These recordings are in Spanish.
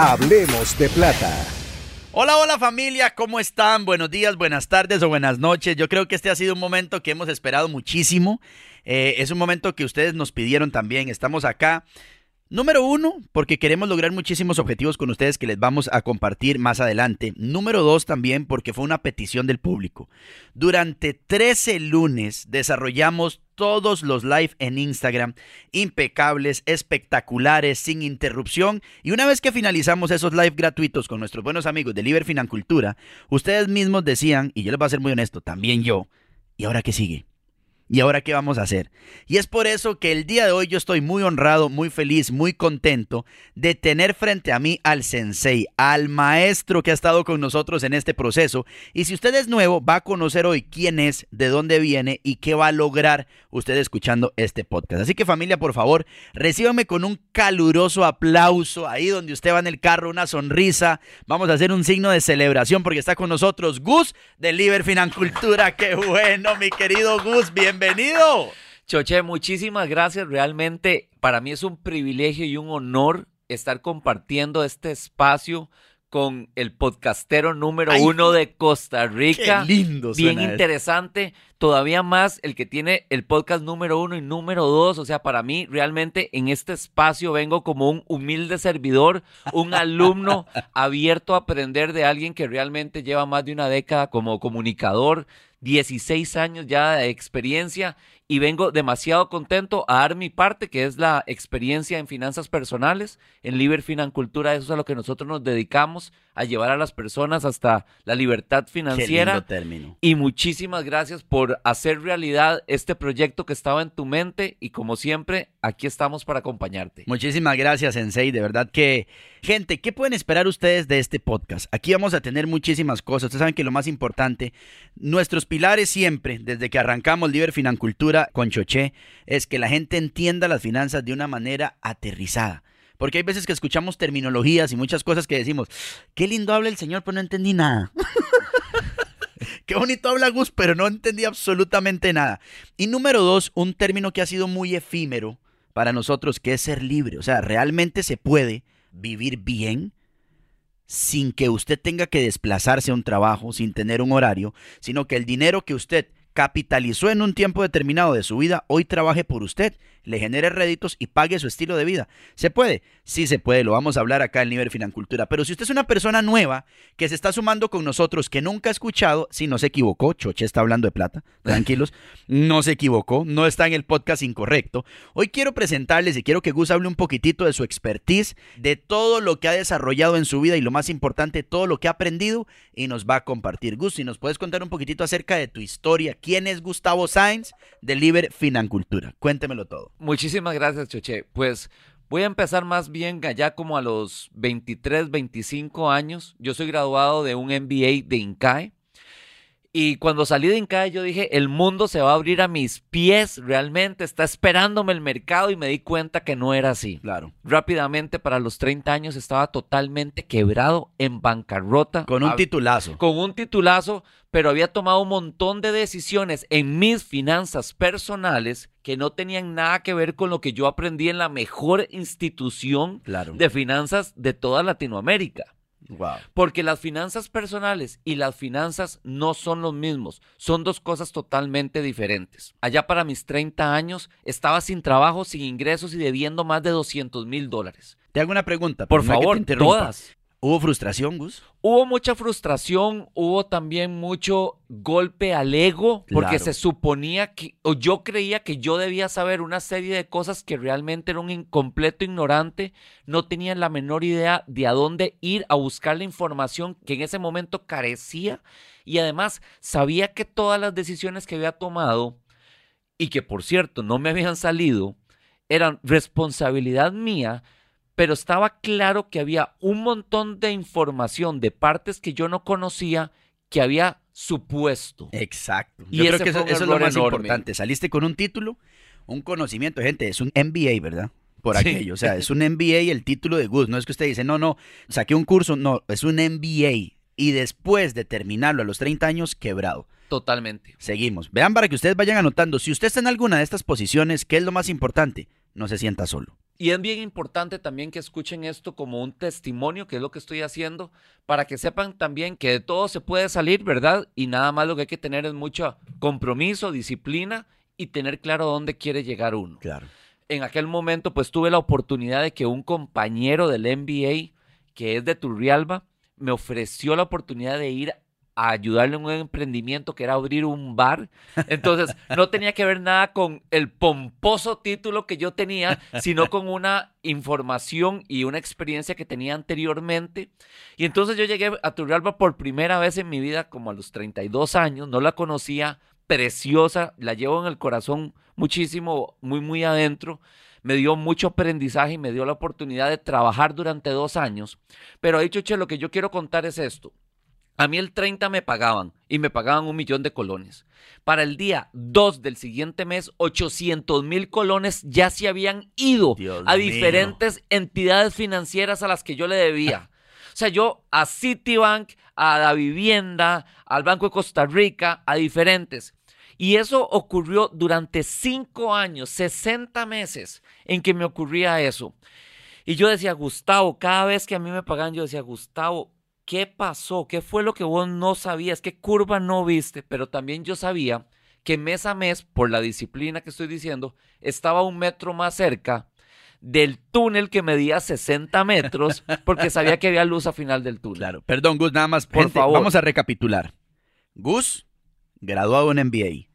Hablemos de plata. Hola, hola familia, ¿cómo están? Buenos días, buenas tardes o buenas noches. Yo creo que este ha sido un momento que hemos esperado muchísimo. Eh, es un momento que ustedes nos pidieron también. Estamos acá Número uno, porque queremos lograr muchísimos objetivos con ustedes que les vamos a compartir más adelante. Número dos, también porque fue una petición del público. Durante 13 lunes desarrollamos todos los live en Instagram, impecables, espectaculares, sin interrupción. Y una vez que finalizamos esos live gratuitos con nuestros buenos amigos de Liber Financultura, ustedes mismos decían, y yo les voy a ser muy honesto, también yo, ¿y ahora qué sigue? ¿Y ahora qué vamos a hacer? Y es por eso que el día de hoy yo estoy muy honrado, muy feliz, muy contento de tener frente a mí al sensei, al maestro que ha estado con nosotros en este proceso. Y si usted es nuevo, va a conocer hoy quién es, de dónde viene y qué va a lograr usted escuchando este podcast. Así que familia, por favor, recíbanme con un caluroso aplauso ahí donde usted va en el carro, una sonrisa. Vamos a hacer un signo de celebración porque está con nosotros Gus de Liber Financultura. Qué bueno, mi querido Gus, bienvenido bienvenido. Choche, muchísimas gracias. Realmente para mí es un privilegio y un honor estar compartiendo este espacio con el podcastero número uno de Costa Rica. Qué lindo, Bien interesante. Todavía más el que tiene el podcast número uno y número dos. O sea, para mí realmente en este espacio vengo como un humilde servidor, un alumno abierto a aprender de alguien que realmente lleva más de una década como comunicador, 16 años ya de experiencia y vengo demasiado contento a dar mi parte, que es la experiencia en finanzas personales, en Liber Cultura, eso es a lo que nosotros nos dedicamos, a llevar a las personas hasta la libertad financiera. término. Y muchísimas gracias por hacer realidad este proyecto que estaba en tu mente y como siempre, aquí estamos para acompañarte. Muchísimas gracias, Sensei, de verdad que... Gente, ¿qué pueden esperar ustedes de este podcast? Aquí vamos a tener muchísimas cosas. Ustedes saben que lo más importante, nuestros pilares siempre, desde que arrancamos Liber Cultura, con es que la gente entienda las finanzas de una manera aterrizada. Porque hay veces que escuchamos terminologías y muchas cosas que decimos, qué lindo habla el señor, pero no entendí nada. qué bonito habla Gus, pero no entendí absolutamente nada. Y número dos, un término que ha sido muy efímero para nosotros, que es ser libre. O sea, realmente se puede vivir bien sin que usted tenga que desplazarse a un trabajo, sin tener un horario, sino que el dinero que usted capitalizó en un tiempo determinado de su vida, hoy trabaje por usted le genere réditos y pague su estilo de vida. ¿Se puede? Sí se puede, lo vamos a hablar acá en Nivel Financultura. Pero si usted es una persona nueva que se está sumando con nosotros, que nunca ha escuchado, si no se equivocó, Choche está hablando de plata, tranquilos, no se equivocó, no está en el podcast incorrecto. Hoy quiero presentarles y quiero que Gus hable un poquitito de su expertise, de todo lo que ha desarrollado en su vida y lo más importante, todo lo que ha aprendido y nos va a compartir. Gus, si nos puedes contar un poquitito acerca de tu historia, quién es Gustavo Sainz de Liber Financultura. Cuéntemelo todo. Muchísimas gracias, Choche. Pues voy a empezar más bien allá como a los 23, 25 años. Yo soy graduado de un MBA de INCAE. Y cuando salí de INCAE yo dije, el mundo se va a abrir a mis pies, realmente está esperándome el mercado y me di cuenta que no era así. Claro. Rápidamente para los 30 años estaba totalmente quebrado, en bancarrota. Con un titulazo. Con un titulazo, pero había tomado un montón de decisiones en mis finanzas personales que no tenían nada que ver con lo que yo aprendí en la mejor institución claro. de finanzas de toda Latinoamérica. Wow. Porque las finanzas personales y las finanzas no son los mismos, son dos cosas totalmente diferentes. Allá para mis 30 años estaba sin trabajo, sin ingresos y debiendo más de 200 mil dólares. Te hago una pregunta. Por favor, todas. ¿Hubo frustración, Gus? Hubo mucha frustración, hubo también mucho golpe al ego, porque Claro. se suponía que, o yo creía que yo debía saber una serie de cosas que realmente era un incompleto ignorante, no tenía la menor idea de a dónde ir a buscar la información que en ese momento carecía y además sabía que todas las decisiones que había tomado y que por cierto no me habían salido, eran responsabilidad mía, pero estaba claro que había un montón de información de partes que yo no conocía que había supuesto. Exacto. Y Yo creo que eso, es lo más enorme. importante. Saliste con un título, un conocimiento. Gente, es un MBA, ¿verdad? Por Sí. aquello. O sea, es un MBA el título de Gus. No es que usted dice, no, no, saqué un curso. No, es un MBA. Y después de terminarlo a los 30 años, quebrado. Totalmente. Seguimos. Vean para que ustedes vayan anotando. Si usted está en alguna de estas posiciones, ¿qué es lo más importante? No se sienta solo. Y es bien importante también que escuchen esto como un testimonio, que es lo que estoy haciendo, para que sepan también que de todo se puede salir, ¿verdad? Y nada más lo que hay que tener es mucho compromiso, disciplina y tener claro dónde quiere llegar uno. Claro. En aquel momento, pues tuve la oportunidad de que un compañero del NBA, que es de Turrialba, me ofreció la oportunidad de ir a ayudarle en un emprendimiento que era abrir un bar. Entonces, no tenía que ver nada con el pomposo título que yo tenía, sino con una información y una experiencia que tenía anteriormente. Y entonces yo llegué a Turrialba por primera vez en mi vida, como a los 32 años, no la conocía, preciosa, la llevo en el corazón muchísimo, muy, muy adentro. Me dio mucho aprendizaje y me dio la oportunidad de trabajar durante dos años. Pero ahí, Chuche, lo que yo quiero contar es esto. A mí el 30 me pagaban y me pagaban un millón de colones. Para el día 2 del siguiente mes, 800 mil colones ya se habían ido Dios a mío. diferentes entidades financieras a las que yo le debía. O sea, yo a Citibank, a la vivienda, al Banco de Costa Rica, a diferentes. Y eso ocurrió durante cinco años, 60 meses en que me ocurría eso. Y yo decía, Gustavo, cada vez que a mí me pagaban, yo decía, Gustavo, ¿qué pasó? ¿Qué fue lo que vos no sabías? ¿Qué curva no viste? Pero también yo sabía que mes a mes, por la disciplina que estoy diciendo, estaba un metro más cerca del túnel que medía 60 metros, porque sabía que había luz a final del túnel. Claro. Perdón, Gus, nada más. Por Gente, favor. Vamos a recapitular. Gus, graduado en MBA,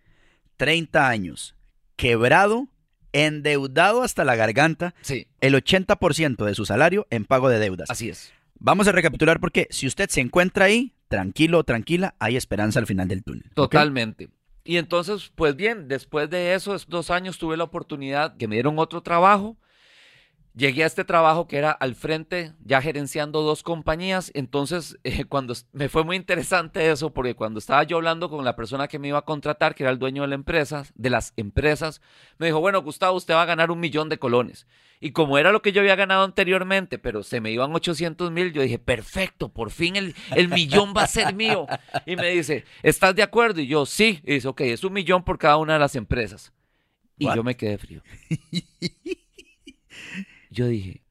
30 años, quebrado, endeudado hasta la garganta, Sí, el 80% de su salario en pago de deudas. así es. Vamos a recapitular porque si usted se encuentra ahí, tranquilo tranquila, hay esperanza al final del túnel. Totalmente. Y entonces, pues bien, después de esos dos años tuve la oportunidad que me dieron otro trabajo. Llegué a este trabajo que era al frente, ya gerenciando dos compañías. Entonces, eh, cuando me fue muy interesante eso, porque cuando estaba yo hablando con la persona que me iba a contratar, que era el dueño de la empresa, de las empresas, me dijo, bueno, Gustavo, usted va a ganar un millón de colones. Y como era lo que yo había ganado anteriormente, pero se me iban 800 mil, yo dije, perfecto, por fin el, el millón va a ser mío. Y me dice, ¿estás de acuerdo? Y yo, sí. Y dice, ok, es un millón por cada una de las empresas. Y What? yo me quedé frío. Yo dije,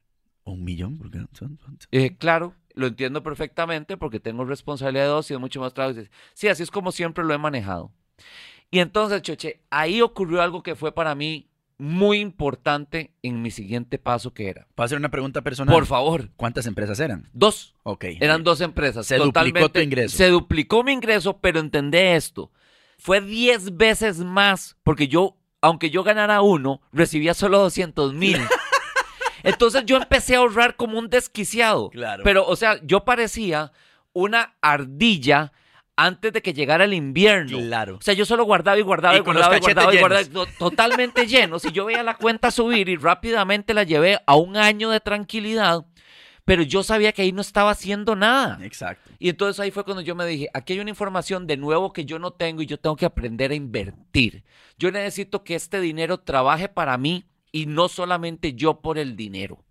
Un millón, son- eh, claro, lo entiendo perfectamente porque tengo responsabilidad de dos y es mucho más trabajo. Sí, así es como siempre lo he manejado. Y entonces, Choche, ahí ocurrió algo que fue para mí muy importante en mi siguiente paso que era. ¿Puedo hacer una pregunta personal? Por favor, ¿Cuántas empresas eran? dos. Ok. Eran dos empresas. Se duplicó tu totalmente- ingreso. Se duplicó mi ingreso, pero entendé esto. Fue 10 veces más, porque yo, aunque yo ganara uno, recibía solo 200 mil. Entonces yo empecé a ahorrar como un desquiciado. Claro. Pero, o sea, yo parecía una ardilla antes de que llegara el invierno. Claro. O sea, yo solo guardaba y guardaba y, guardaba y guardaba y guardaba. Totalmente llenos. Y yo veía la cuenta subir y rápidamente la llevé a un año de tranquilidad. Pero yo sabía que ahí no estaba haciendo nada. Exacto. Y entonces ahí fue cuando yo me dije, aquí hay una información de nuevo que yo no tengo y yo tengo que aprender a invertir. Yo necesito que este dinero trabaje para mí y no solamente yo por el dinero.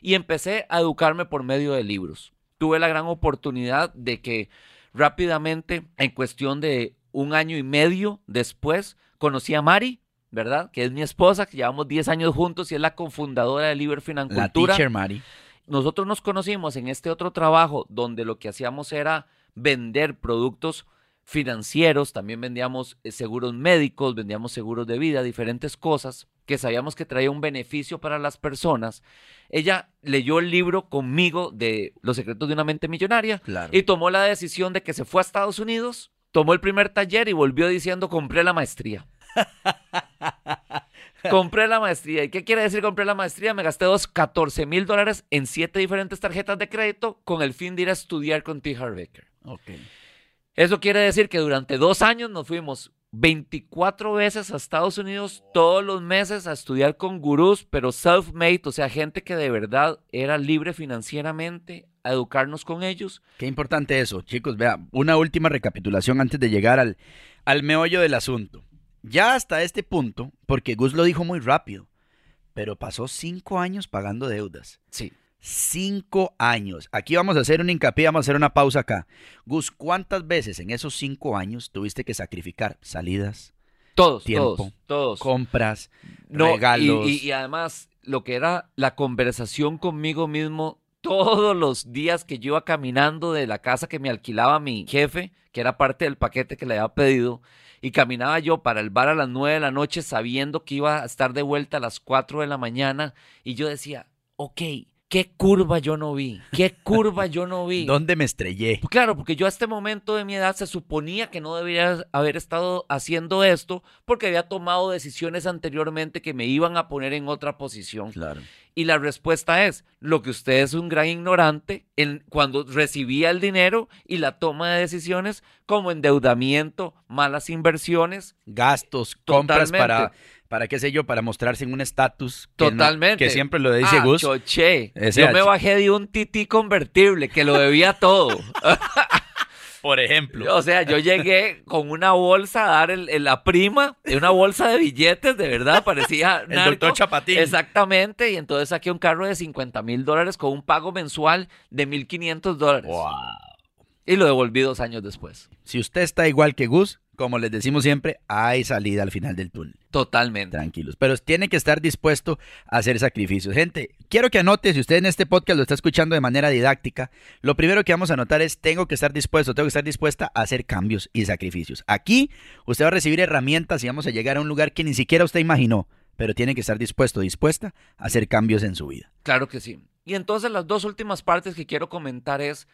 Y empecé a educarme por medio de libros. Tuve la gran oportunidad de que rápidamente, en cuestión de un año y medio después, conocí a Mari, ¿verdad? Que es mi esposa, que llevamos 10 años juntos y es la cofundadora de Liber La Financultura. teacher Mari. nosotros nos conocimos en este otro trabajo donde lo que hacíamos era vender productos financieros, también vendíamos eh, seguros médicos, vendíamos seguros de vida, diferentes cosas que sabíamos que traía un beneficio para las personas. Ella leyó el libro conmigo de Los secretos de una mente millonaria Claro. y tomó la decisión de que se fue a Estados Unidos, tomó el primer taller y volvió diciendo compré la maestría. compré la maestría. ¿Y qué quiere decir compré la maestría? Me gasté dos 14 mil dólares en siete diferentes tarjetas de crédito con el fin de ir a estudiar con T. Ok. Eso quiere decir que durante dos años nos fuimos 24 veces a Estados Unidos todos los meses a estudiar con gurús, pero self-made, o sea, gente que de verdad era libre financieramente, a educarnos con ellos. Qué importante eso, chicos. Vea, una última recapitulación antes de llegar al, al meollo del asunto. Ya hasta este punto, porque Gus lo dijo muy rápido, pero pasó cinco años pagando deudas. Sí. Cinco años. Aquí vamos a hacer un hincapié, vamos a hacer una pausa acá. Gus, ¿cuántas veces en esos cinco años tuviste que sacrificar salidas, Todos, Tiempo, todos, todos. compras, No, y- regalos? Y, y además, lo que era la conversación conmigo mismo todos los días que yo iba caminando de la casa que me alquilaba mi jefe, que era parte del paquete que le había pedido, y caminaba yo para el bar a las nueve de la noche sabiendo que iba a estar de vuelta a las 4 de la mañana, y yo decía, ok, ¿qué curva yo no vi? ¿Qué curva yo no vi? ¿Dónde me estrellé? Pues Claro, porque yo a este momento de mi edad se suponía que no debería haber estado haciendo esto porque había tomado decisiones anteriormente que me iban a poner en otra posición. Claro. Y la respuesta es, lo que usted es un gran ignorante en cuando recibía el dinero y la toma de decisiones como endeudamiento, malas inversiones. Gastos, compras Totalmente. para, para qué sé yo, para mostrarse en un estatus. que no- Totalmente. que siempre lo dice ah, Gus. choché. Ese Yo me H. bajé de un tití convertible que lo debía todo. Por ejemplo. O sea, yo llegué con una bolsa a dar el- el- la prima, de una bolsa de billetes, de verdad, parecía El narco. doctor Chapatín. Exactamente, y entonces saqué un carro de 50 mil dólares con un pago mensual de 1.500 dólares. Wow. Y lo devolví dos años después. Si usted está igual que Gus, como les decimos siempre, hay salida al final del túnel. Totalmente. Tranquilos. Pero tiene que estar dispuesto a hacer sacrificios. Gente, quiero que anote, si usted en este podcast lo está escuchando de manera didáctica, lo primero que vamos a anotar es tengo que estar dispuesto, tengo que estar dispuesta a hacer cambios y sacrificios. Aquí usted va a recibir herramientas y vamos a llegar a un lugar que ni siquiera usted imaginó, pero tiene que estar dispuesto, dispuesta a hacer cambios en su vida. Claro que sí. Y entonces las dos últimas partes que quiero comentar es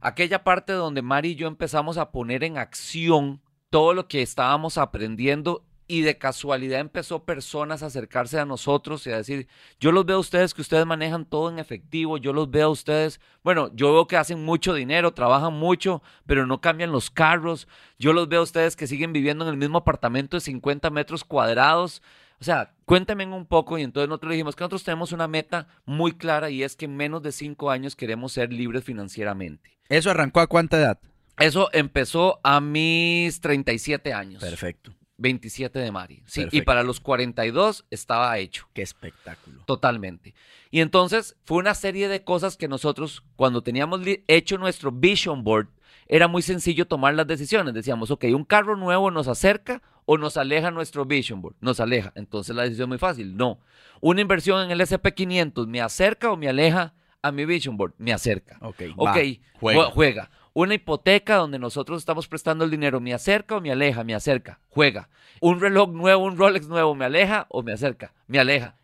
aquella parte donde Mari y yo empezamos a poner en acción todo lo que estábamos aprendiendo y de casualidad empezó personas a acercarse a nosotros y a decir, yo los veo a ustedes que ustedes manejan todo en efectivo, yo los veo a ustedes, bueno, yo veo que hacen mucho dinero, trabajan mucho, pero no cambian los carros, yo los veo a ustedes que siguen viviendo en el mismo apartamento de 50 metros cuadrados, o sea, cuéntenme un poco y entonces nosotros dijimos que nosotros tenemos una meta muy clara y es que en menos de cinco años queremos ser libres financieramente. ¿Eso arrancó a cuánta edad? Eso empezó a mis 37 años. Perfecto. 27 de Mari. Sí, y para los 42 estaba hecho. Qué espectáculo. Totalmente. Y entonces fue una serie de cosas que nosotros, cuando teníamos hecho nuestro vision board, era muy sencillo tomar las decisiones. Decíamos, ok, un carro nuevo nos acerca o nos aleja nuestro vision board. Nos aleja. Entonces la decisión es muy fácil. No. Una inversión en el SP500 me acerca o me aleja a mi vision board. Me acerca. Ok, va, juega. Una hipoteca donde nosotros estamos prestando el dinero, ¿me acerca o me aleja? Me acerca, juega. Un reloj nuevo, un Rolex nuevo, ¿me aleja o me acerca? Me aleja.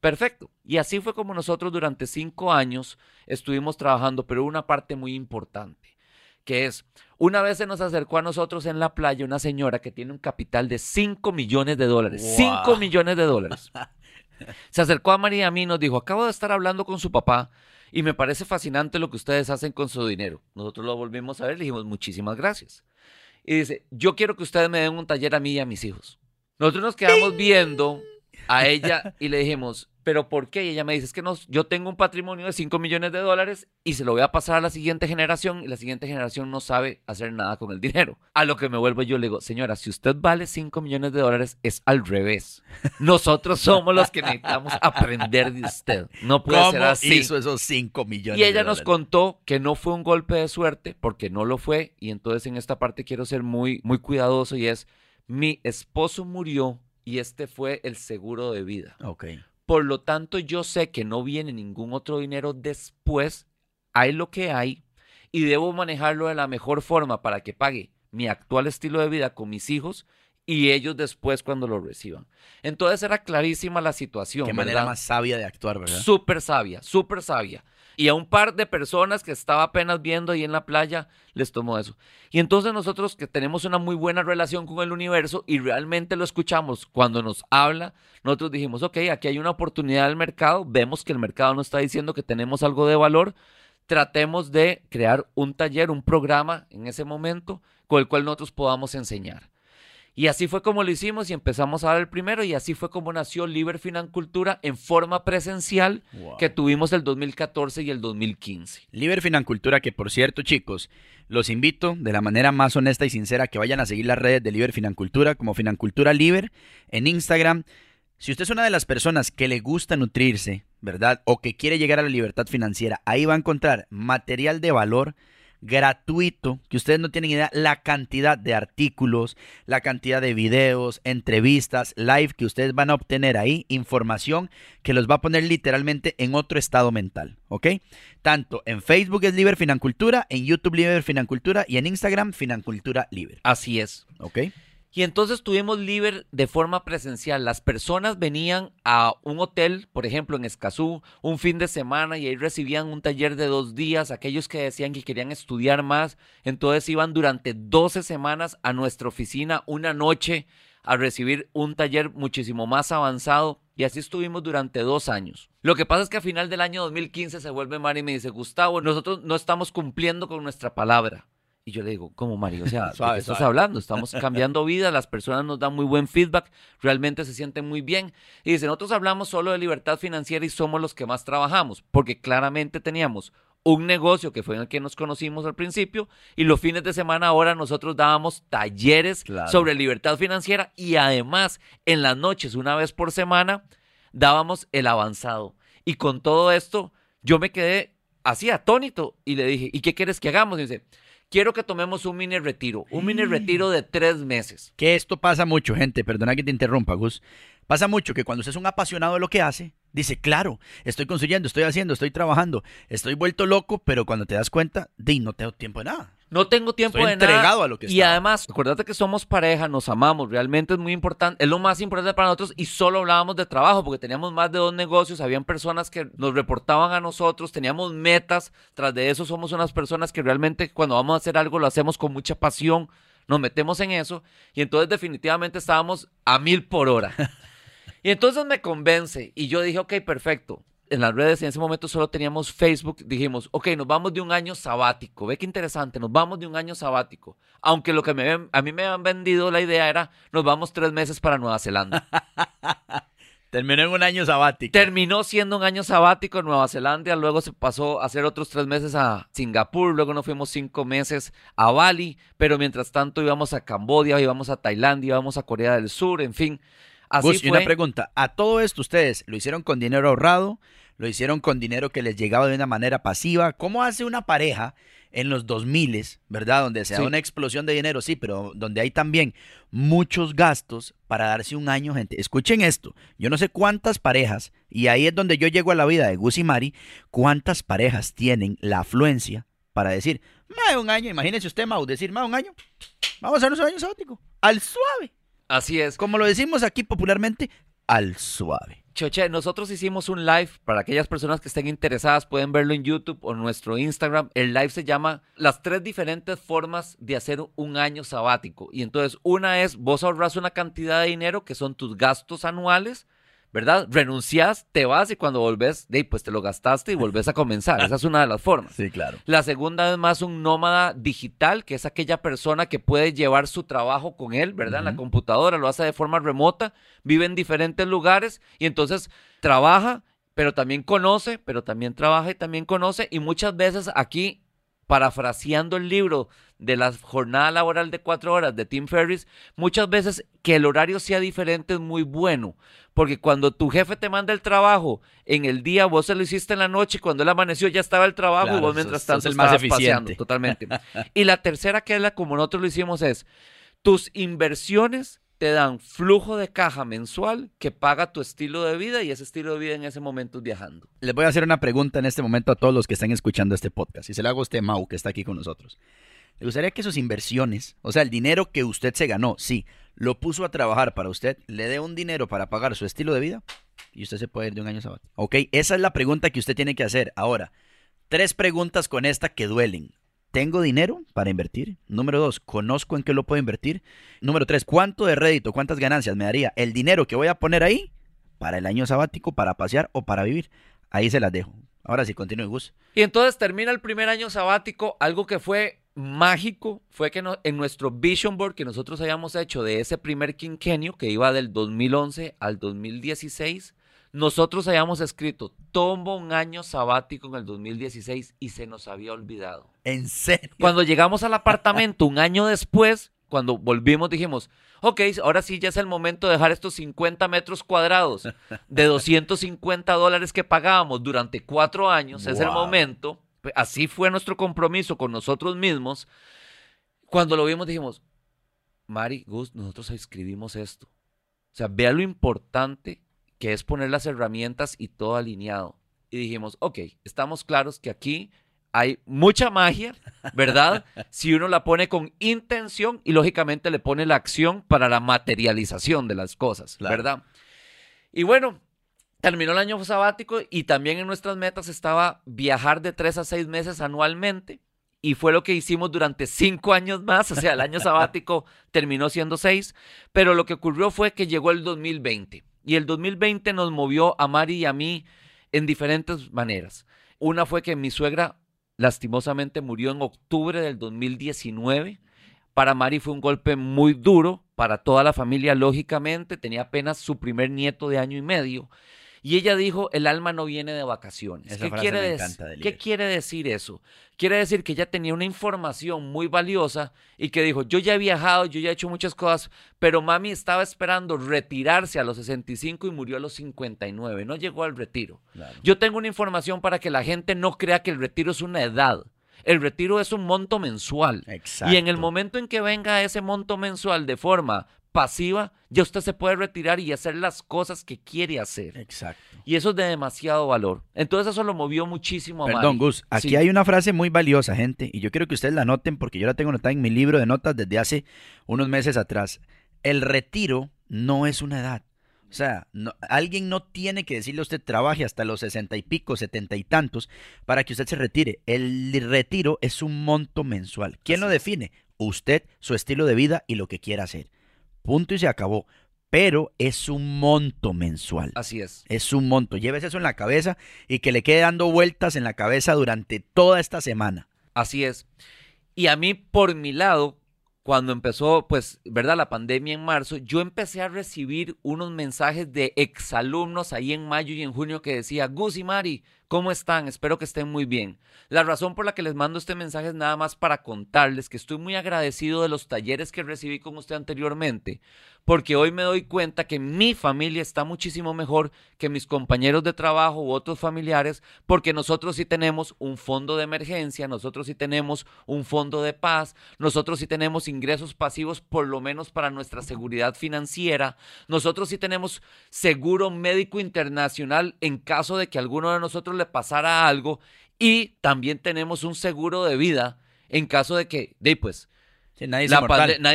Perfecto. Y así fue como nosotros durante cinco años estuvimos trabajando, pero una parte muy importante, que es, una vez se nos acercó a nosotros en la playa una señora que tiene un capital de 5 millones de dólares. Wow. 5 millones de dólares. Se acercó a María y a mí y nos dijo, acabo de estar hablando con su papá y me parece fascinante lo que ustedes hacen con su dinero. Nosotros lo volvimos a ver y le dijimos, muchísimas gracias. Y dice, yo quiero que ustedes me den un taller a mí y a mis hijos. Nosotros nos quedamos viendo a ella y le dijimos, ¿pero por qué? Y ella me dice, es que nos, yo tengo un patrimonio de 5 millones de dólares y se lo voy a pasar a la siguiente generación y la siguiente generación no sabe hacer nada con el dinero. A lo que me vuelvo yo le digo, señora, si usted vale 5 millones de dólares es al revés. Nosotros somos los que necesitamos aprender de usted. No puede ser ¿Cómo así. hizo esos 5 millones Y ella de nos dólares? contó que no fue un golpe de suerte, porque no lo fue, y entonces en esta parte quiero ser muy, muy cuidadoso y es, mi esposo murió y este fue el seguro de vida. Ok. Por lo tanto, yo sé que no viene ningún otro dinero después. Hay lo que hay y debo manejarlo de la mejor forma para que pague mi actual estilo de vida con mis hijos y ellos después cuando lo reciban. Entonces era clarísima la situación. Qué manera más sabia de actuar, ¿verdad? Súper sabia, súper sabia. Y a un par de personas que estaba apenas viendo ahí en la playa, les tomó eso. Y entonces nosotros que tenemos una muy buena relación con el universo y realmente lo escuchamos cuando nos habla, nosotros dijimos, ok, aquí hay una oportunidad del mercado, vemos que el mercado nos está diciendo que tenemos algo de valor, tratemos de crear un taller, un programa en ese momento con el cual nosotros podamos enseñar. Y así fue como lo hicimos y empezamos a dar el primero y así fue como nació Liber Financultura en forma presencial que tuvimos el 2014 y el 2015. Liber Financultura que por cierto chicos, los invito de la manera más honesta y sincera que vayan a seguir las redes de Liber Financultura como Financultura Liber en Instagram. Si usted es una de las personas que le gusta nutrirse, ¿verdad? O que quiere llegar a la libertad financiera, ahí va a encontrar material de valor gratuito, que ustedes no tienen idea la cantidad de artículos, la cantidad de videos, entrevistas, live que ustedes van a obtener ahí, información que los va a poner literalmente en otro estado mental, ¿ok? Tanto en Facebook es Liber Financultura, en YouTube Liber Financultura y en Instagram Financultura Liber. Así es. ¿Ok? Y entonces tuvimos Liber de forma presencial. Las personas venían a un hotel, por ejemplo, en Escazú, un fin de semana y ahí recibían un taller de dos días. Aquellos que decían que querían estudiar más, entonces iban durante 12 semanas a nuestra oficina una noche a recibir un taller muchísimo más avanzado. Y así estuvimos durante dos años. Lo que pasa es que a final del año 2015 se vuelve Mari y me dice, Gustavo, nosotros no estamos cumpliendo con nuestra palabra. Y yo le digo, ¿cómo Mario? O sea, ¿de qué estás hablando? Estamos cambiando vida, las personas nos dan muy buen feedback, realmente se sienten muy bien. Y dice, nosotros hablamos solo de libertad financiera y somos los que más trabajamos, porque claramente teníamos un negocio que fue en el que nos conocimos al principio y los fines de semana ahora nosotros dábamos talleres sobre libertad financiera y además en las noches, una vez por semana, dábamos el avanzado. Y con todo esto, yo me quedé así atónito y le dije, ¿y qué quieres que hagamos? Y dice, quiero que tomemos un mini retiro, un mini retiro de tres meses. Que esto pasa mucho, gente, perdona que te interrumpa, Gus. Pasa mucho que cuando usted es un apasionado de lo que hace, dice, claro, estoy construyendo, estoy haciendo, estoy trabajando, estoy vuelto loco, pero cuando te das cuenta, di, no tengo tiempo de nada. No tengo tiempo Estoy de entregado nada. a lo que y estaba. además, acuérdate que somos pareja, nos amamos, realmente es muy importante, es lo más importante para nosotros y solo hablábamos de trabajo porque teníamos más de dos negocios, habían personas que nos reportaban a nosotros, teníamos metas, tras de eso somos unas personas que realmente cuando vamos a hacer algo lo hacemos con mucha pasión, nos metemos en eso y entonces definitivamente estábamos a mil por hora. y entonces me convence y yo dije, ok, perfecto, en las redes en ese momento solo teníamos Facebook, dijimos, ok, nos vamos de un año sabático. Ve qué interesante, nos vamos de un año sabático. Aunque lo que me, a mí me han vendido la idea era, nos vamos tres meses para Nueva Zelanda. Terminó en un año sabático. Terminó siendo un año sabático en Nueva Zelanda, luego se pasó a hacer otros tres meses a Singapur, luego nos fuimos cinco meses a Bali, pero mientras tanto íbamos a Cambodia, íbamos a Tailandia, íbamos a Corea del Sur, en fin. Así Gus, y una pregunta, ¿a todo esto ustedes lo hicieron con dinero ahorrado? ¿Lo hicieron con dinero que les llegaba de una manera pasiva? ¿Cómo hace una pareja en los 2000, verdad? Donde se da Sí. una explosión de dinero, sí, pero donde hay también muchos gastos para darse un año, gente. Escuchen esto, yo no sé cuántas parejas, y ahí es donde yo llego a la vida de Gus y Mari, cuántas parejas tienen la afluencia para decir, más un año, imagínese usted, Mau, decir, más un año, vamos a hacer un año sabático, al suave. Así es. Como lo decimos aquí popularmente, al suave. Choche, nosotros hicimos un live para aquellas personas que estén interesadas, pueden verlo en YouTube o en nuestro Instagram. El live se llama Las tres diferentes formas de hacer un año sabático. Y entonces, una es vos ahorras una cantidad de dinero que son tus gastos anuales, ¿verdad? Renuncias, te vas y cuando volvés, ahí, pues te lo gastaste y volvés a comenzar. Esa es una de las formas. Sí, claro. La segunda es más un nómada digital, que es aquella persona que puede llevar su trabajo con él, ¿verdad? En la computadora, lo hace de forma remota, vive en diferentes lugares y entonces trabaja, pero también conoce, pero también trabaja y también conoce. Y muchas veces aquí, parafraseando el libro de la jornada laboral de cuatro horas de Tim Ferriss, muchas veces que el horario sea diferente es muy bueno, porque cuando tu jefe te manda el trabajo en el día, vos se lo hiciste en la noche y cuando él amaneció ya estaba el trabajo Claro, y vos mientras tanto sos el más estabas eficiente. paseando, totalmente. y la tercera que es la como nosotros lo hicimos es tus inversiones te dan flujo de caja mensual que paga tu estilo de vida y ese estilo de vida en ese momento es viajando. Les voy a hacer una pregunta en este momento a todos los que están escuchando este podcast. Y se la hago a usted, Mau, que está aquí con nosotros. ¿Le gustaría que sus inversiones, o sea, el dinero que usted se ganó, sí, lo puso a trabajar para usted, le dé un dinero para pagar su estilo de vida? Y usted se puede ir de un año sabático. Ok, esa es la pregunta que usted tiene que hacer. Ahora, tres preguntas con esta que duelen. ¿Tengo dinero para invertir? Número dos, ¿conozco en qué lo puedo invertir? Número tres, ¿cuánto de rédito, cuántas ganancias me daría el dinero que voy a poner ahí para el año sabático, para pasear o para vivir? Ahí se las dejo. Ahora sí, continúe, Gus. Y entonces termina el primer año sabático, algo que fue mágico fue que en nuestro vision board que nosotros habíamos hecho de ese primer quinquenio que iba del 2011 al 2016, nosotros habíamos escrito, tomo un año sabático en el 2016 y se nos había olvidado. ¿En serio? Cuando llegamos al apartamento un año después, cuando volvimos dijimos, ok, ahora sí ya es el momento de dejar estos 50 metros cuadrados de 250 dólares que pagábamos durante cuatro años, es el momento. Así fue nuestro compromiso con nosotros mismos. Cuando lo vimos dijimos, Mari, Gus, nosotros escribimos esto. O sea, vea lo importante que es poner las herramientas y todo alineado. Y dijimos, ok, estamos claros que aquí hay mucha magia, ¿verdad? si uno la pone con intención y lógicamente le pone la acción para la materialización de las cosas, ¿verdad? Y bueno, terminó el año sabático y también en nuestras metas estaba viajar de tres a seis meses anualmente. Y fue lo que hicimos durante cinco años más, o sea, el año sabático terminó siendo seis, pero lo que ocurrió fue que llegó el 2020 y el 2020 nos movió a Mari y a mí en diferentes maneras. Una fue que mi suegra lastimosamente murió en octubre del 2019. Para Mari fue un golpe muy duro, para toda la familia lógicamente, tenía apenas su primer nieto de año y medio. Y ella dijo, el alma no viene de vacaciones. ¿Qué, quiere, ¿Qué quiere decir eso? Quiere decir que ella tenía una información muy valiosa y que dijo, yo ya he viajado, yo ya he hecho muchas cosas, pero mami estaba esperando retirarse a los 65 y murió a los 59, no llegó al retiro. Yo tengo una información para que la gente no crea que el retiro es una edad. El retiro es un monto mensual. Y en el momento en que venga ese monto mensual de forma pasiva, ya usted se puede retirar y hacer las cosas que quiere hacer. Exacto. Y eso es de demasiado valor. Entonces eso lo movió muchísimo a Perdón, Gus, aquí hay una frase muy valiosa, gente, y yo quiero que ustedes la noten porque yo la tengo anotada en mi libro de notas desde hace unos meses atrás. El retiro no es una edad. O sea, alguien no tiene que decirle a usted trabaje hasta los sesenta y pico, setenta y tantos, para que usted se retire. El retiro es un monto mensual. ¿Quién lo define? Usted, su estilo de vida y lo que quiera hacer. Punto y se acabó. Pero es un monto mensual. Así es. Es un monto. Llévese eso en la cabeza y que le quede dando vueltas en la cabeza durante toda esta semana. Así es. Y a mí, por mi lado, cuando empezó, pues, ¿verdad? La pandemia en marzo, yo empecé a recibir unos mensajes de exalumnos ahí en mayo y en junio que decía, Gus y Mari, ¿cómo están? Espero que estén muy bien. La razón por la que les mando este mensaje es nada más para contarles que estoy muy agradecido de los talleres que recibí con usted anteriormente, porque hoy me doy cuenta que mi familia está muchísimo mejor que mis compañeros de trabajo u otros familiares, porque nosotros sí tenemos un fondo de emergencia, nosotros sí tenemos un fondo de paz, nosotros sí tenemos ingresos pasivos por lo menos para nuestra seguridad financiera, nosotros sí tenemos seguro médico internacional en caso de que alguno de nosotros le pasara algo y también tenemos un seguro de vida en caso de que, de pues, nadie,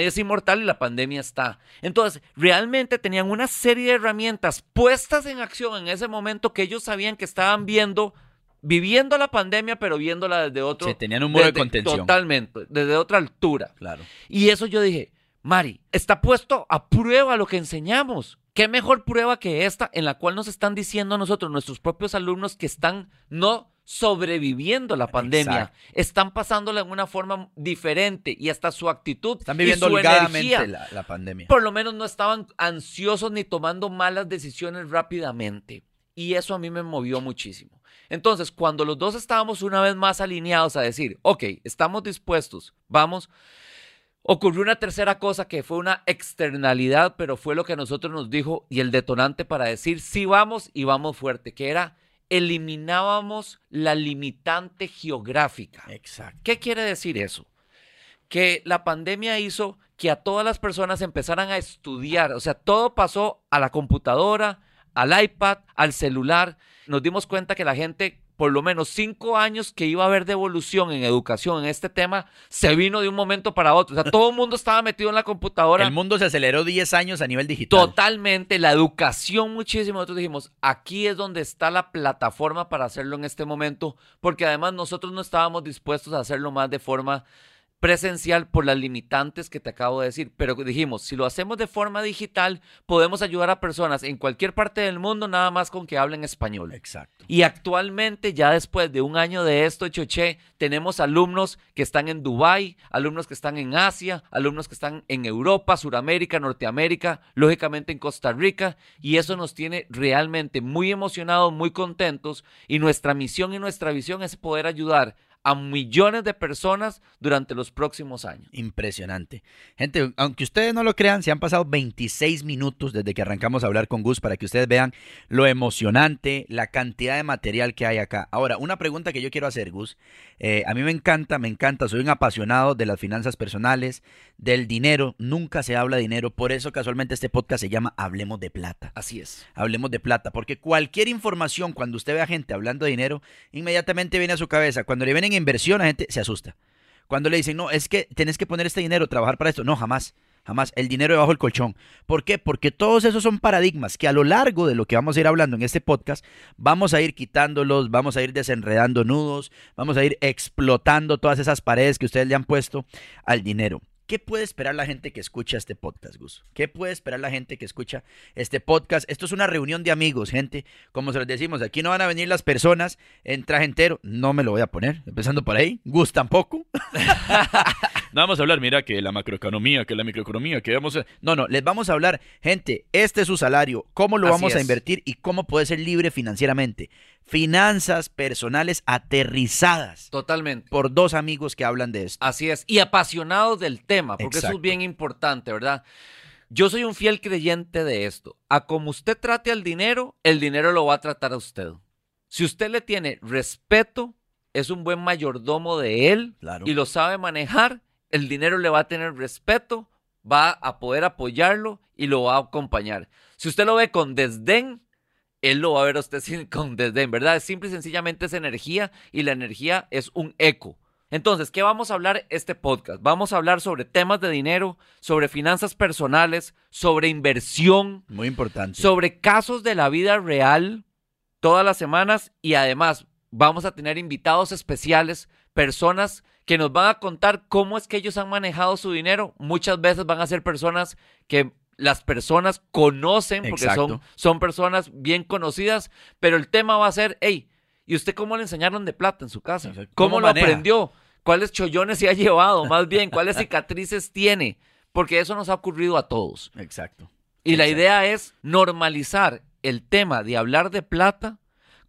es inmortal. y la pandemia está. Entonces, realmente tenían una serie de herramientas puestas en acción en ese momento que ellos sabían que estaban viendo, viviendo la pandemia, pero viéndola desde otro. Sí, tenían un muro de contención. Totalmente, desde otra altura. Claro. Y eso yo dije, Mari, está puesto a prueba lo que enseñamos. ¿Qué mejor prueba que esta en la cual nos están diciendo a nosotros, nuestros propios alumnos, que están no sobreviviendo la pandemia, están pasándola en una forma diferente y hasta su actitud están viviendo y su energía, la, pandemia. Por lo menos no estaban ansiosos ni tomando malas decisiones rápidamente. Y eso a mí me movió muchísimo. Entonces, cuando los dos estábamos una vez más alineados a decir, ok, estamos dispuestos, vamos, ocurrió una tercera cosa que fue una externalidad, pero fue lo que a nosotros nos dijo y el detonante para decir, sí vamos y vamos fuerte, que era eliminábamos la limitante geográfica. Exacto. ¿Qué quiere decir eso? Que la pandemia hizo que a todas las personas empezaran a estudiar. O sea, todo pasó a la computadora, al iPad, al celular. Nos dimos cuenta que la gente por lo menos cinco años que iba a haber devolución en educación en este tema, se vino de un momento para otro. O sea, todo el mundo estaba metido en la computadora. El mundo se aceleró 10 años a nivel digital. Totalmente, la educación muchísimo. Nosotros dijimos, aquí es donde está la plataforma para hacerlo en este momento, porque además nosotros no estábamos dispuestos a hacerlo más de forma presencial por las limitantes que te acabo de decir, pero dijimos, si lo hacemos de forma digital, podemos ayudar a personas en cualquier parte del mundo nada más con que hablen español. Exacto. Y actualmente, ya después de un año de esto, Choché, tenemos alumnos que están en Dubái, alumnos que están en Asia, alumnos que están en Europa, Suramérica, Norteamérica, lógicamente en Costa Rica, y eso nos tiene realmente muy emocionados, muy contentos, y nuestra misión y nuestra visión es poder ayudar a millones de personas durante los próximos años. Impresionante. Gente, aunque ustedes no lo crean, se han pasado 26 minutos desde que arrancamos a hablar con Gus para que ustedes vean lo emocionante, la cantidad de material que hay acá. Ahora, una pregunta que yo quiero hacer, Gus. Eh, a mí me encanta, me encanta, soy un apasionado de las finanzas personales, del dinero. Nunca se habla de dinero, por eso casualmente este podcast se llama Hablemos de Plata. Así es. Hablemos de Plata, porque cualquier información, cuando usted ve a gente hablando de dinero, inmediatamente viene a su cabeza. Cuando le vienen inversión, la gente se asusta. Cuando le dicen, no, es que tenés que poner este dinero, trabajar para esto. No, jamás. Jamás. El dinero debajo del colchón. ¿Por qué? Porque todos esos son paradigmas que a lo largo de lo que vamos a ir hablando en este podcast, vamos a ir quitándolos, vamos a ir desenredando nudos, vamos a ir explotando todas esas paredes que ustedes le han puesto al dinero. ¿Qué puede esperar la gente que escucha este podcast, Gus? ¿Qué puede esperar la gente que escucha este podcast? Esto es una reunión de amigos, gente. Como se los decimos, aquí no van a venir las personas en traje entero. No me lo voy a poner, empezando por ahí. Gus tampoco. no vamos a hablar, mira, que la macroeconomía, que la microeconomía, que vamos a... No, no, les vamos a hablar, gente, este es su salario, cómo lo Así vamos a invertir y cómo puede ser libre financieramente. Finanzas personales aterrizadas Totalmente. por dos amigos que hablan de esto. Así es. Y apasionados del tema, porque eso es bien importante, ¿verdad? Yo soy un fiel creyente de esto. A como usted trate al dinero, el dinero lo va a tratar a usted. Si usted le tiene respeto, es un buen mayordomo de él Claro. y lo sabe manejar, el dinero le va a tener respeto, va a poder apoyarlo y lo va a acompañar. Si usted lo ve con desdén, él lo va a ver a usted sin- con desdén, ¿verdad? Es simple y sencillamente es energía y la energía es un eco. Entonces, ¿qué vamos a hablar este podcast? Vamos a hablar sobre temas de dinero, sobre finanzas personales, sobre inversión, Muy importante. sobre casos de la vida real todas las semanas y además vamos a tener invitados especiales, personas que nos van a contar cómo es que ellos han manejado su dinero. Muchas veces van a ser personas que las personas conocen porque Exacto. son, son personas bien conocidas, pero el tema va a ser, hey, ¿y usted cómo le enseñaron de plata en su casa? ¿Cómo, ¿Cómo lo maneja? aprendió? ¿Cuáles chollones se ha llevado? Más bien, ¿cuáles cicatrices tiene? Porque eso nos ha ocurrido a todos. Exacto. Y la idea es normalizar el tema de hablar de plata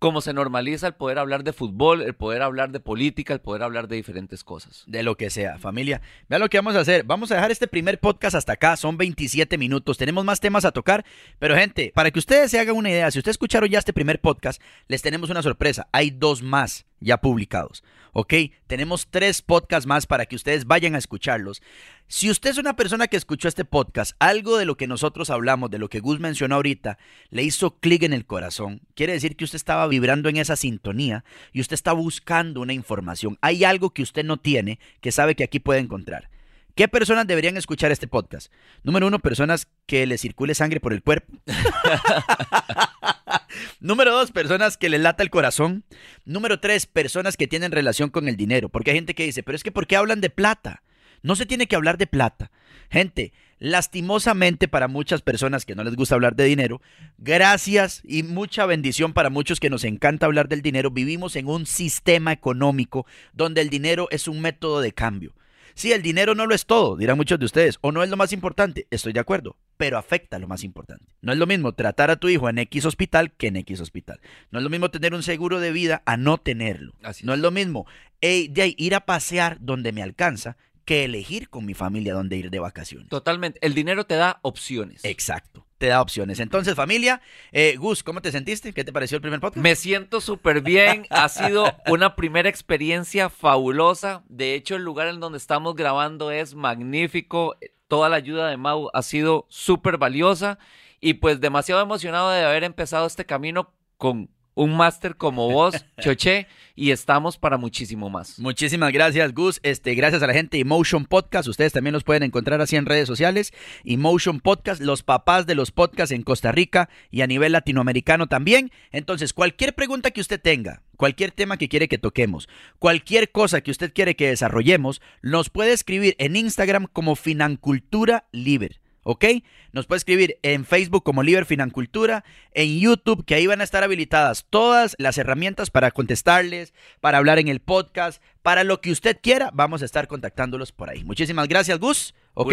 como se normaliza el poder hablar de fútbol, el poder hablar de política, el poder hablar de diferentes cosas. De lo que sea, familia. Vean lo que vamos a hacer. Vamos a dejar este primer podcast hasta acá. Son 27 minutos. Tenemos más temas a tocar. Pero, gente, para que ustedes se hagan una idea, si ustedes escucharon ya este primer podcast, les tenemos una sorpresa. Hay dos más ya publicados. ¿Ok? Tenemos tres podcasts más para que ustedes vayan a escucharlos. Si usted es una persona que escuchó este podcast, algo de lo que nosotros hablamos, de lo que Gus mencionó ahorita, le hizo clic en el corazón, quiere decir que usted estaba vibrando en esa sintonía y usted está buscando una información. Hay algo que usted no tiene que sabe que aquí puede encontrar. ¿Qué personas deberían escuchar este podcast? Número uno, personas que le circule sangre por el cuerpo. Número dos, personas que les lata el corazón. Número tres, personas que tienen relación con el dinero. Porque hay gente que dice, pero es que ¿por qué hablan de plata? No se tiene que hablar de plata. Gente, lastimosamente para muchas personas que no les gusta hablar de dinero, gracias y mucha bendición para muchos que nos encanta hablar del dinero, vivimos en un sistema económico donde el dinero es un método de cambio. Sí, el dinero no lo es todo, dirán muchos de ustedes, o no es lo más importante, estoy de acuerdo, pero afecta lo más importante. No es lo mismo tratar a tu hijo en X hospital que en X hospital. No es lo mismo tener un seguro de vida a no tenerlo. Así no es. es lo mismo de ahí, ir a pasear donde me alcanza que elegir con mi familia dónde ir de vacaciones. Totalmente. El dinero te da opciones. Exacto, te da opciones. Entonces, familia, eh, Gus, ¿cómo te sentiste? ¿Qué te pareció el primer podcast? Me siento súper bien. Ha sido una primera experiencia fabulosa. De hecho, el lugar en donde estamos grabando es magnífico. Toda la ayuda de Mau ha sido súper valiosa y pues demasiado emocionado de haber empezado este camino con un máster como vos, Choche, y estamos para muchísimo más. Muchísimas gracias, Gus. Este, gracias a la gente de Emotion Podcast. Ustedes también los pueden encontrar así en redes sociales. Emotion Podcast, los papás de los podcasts en Costa Rica y a nivel latinoamericano también. Entonces, cualquier pregunta que usted tenga, cualquier tema que quiere que toquemos, cualquier cosa que usted quiere que desarrollemos, nos puede escribir en Instagram como Financultura Libre. ¿Ok? Nos puede escribir en Facebook como Liber Financultura, en YouTube, que ahí van a estar habilitadas todas las herramientas para contestarles, para hablar en el podcast, para lo que usted quiera, vamos a estar contactándolos por ahí. Muchísimas gracias, Gus, ¿ok?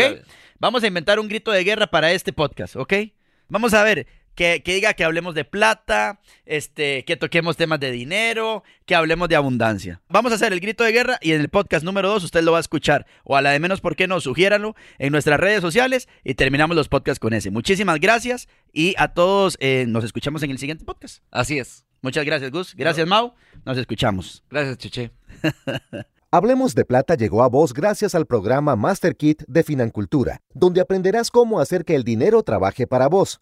Vamos a inventar un grito de guerra para este podcast, ¿ok? Vamos a ver, que, diga que hablemos de plata, este, que toquemos temas de dinero, que hablemos de abundancia. Vamos a hacer el grito de guerra y en el podcast número 2 usted lo va a escuchar. O a la de menos, ¿por qué no? Sugiéranlo en nuestras redes sociales y terminamos los podcasts con ese. Muchísimas gracias y a todos eh, nos escuchamos en el siguiente podcast. Así es. Muchas gracias, Gus. Gracias, Mau. Nos escuchamos. Gracias, Cheche. Hablemos de Plata llegó a vos gracias al programa Master Kit de Financultura, donde aprenderás cómo hacer que el dinero trabaje para vos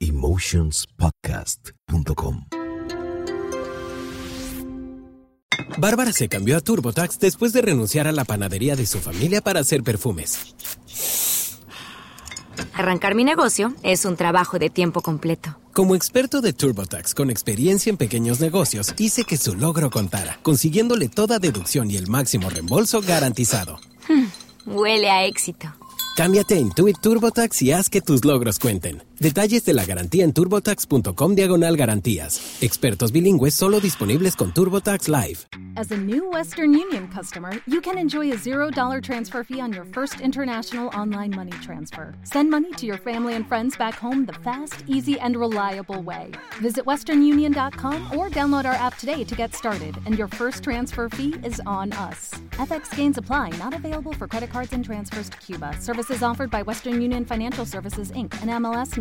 emotionspodcast.com. Bárbara se cambió a TurboTax después de renunciar a la panadería de su familia para hacer perfumes. Arrancar mi negocio es un trabajo de tiempo completo. Como experto de TurboTax con experiencia en pequeños negocios, hice que su logro contara, consiguiéndole toda deducción y el máximo reembolso garantizado. Hmm, huele a éxito. Cámbiate a Intuit TurboTax y haz que tus logros cuenten. Detalles de la garantía en turbotax.com diagonal garantías. Expertos bilingües solo disponibles con TurboTax Live. As a new Western Union customer, you can enjoy a $0 transfer fee on your first international online money transfer. Send money to your family and friends back home the fast, easy, and reliable way. Visit westernunion.com or download our app today to get started, and your first transfer fee is on us. FX gains apply, not available for credit cards and transfers to Cuba. Services offered by Western Union Financial Services, Inc., and MLS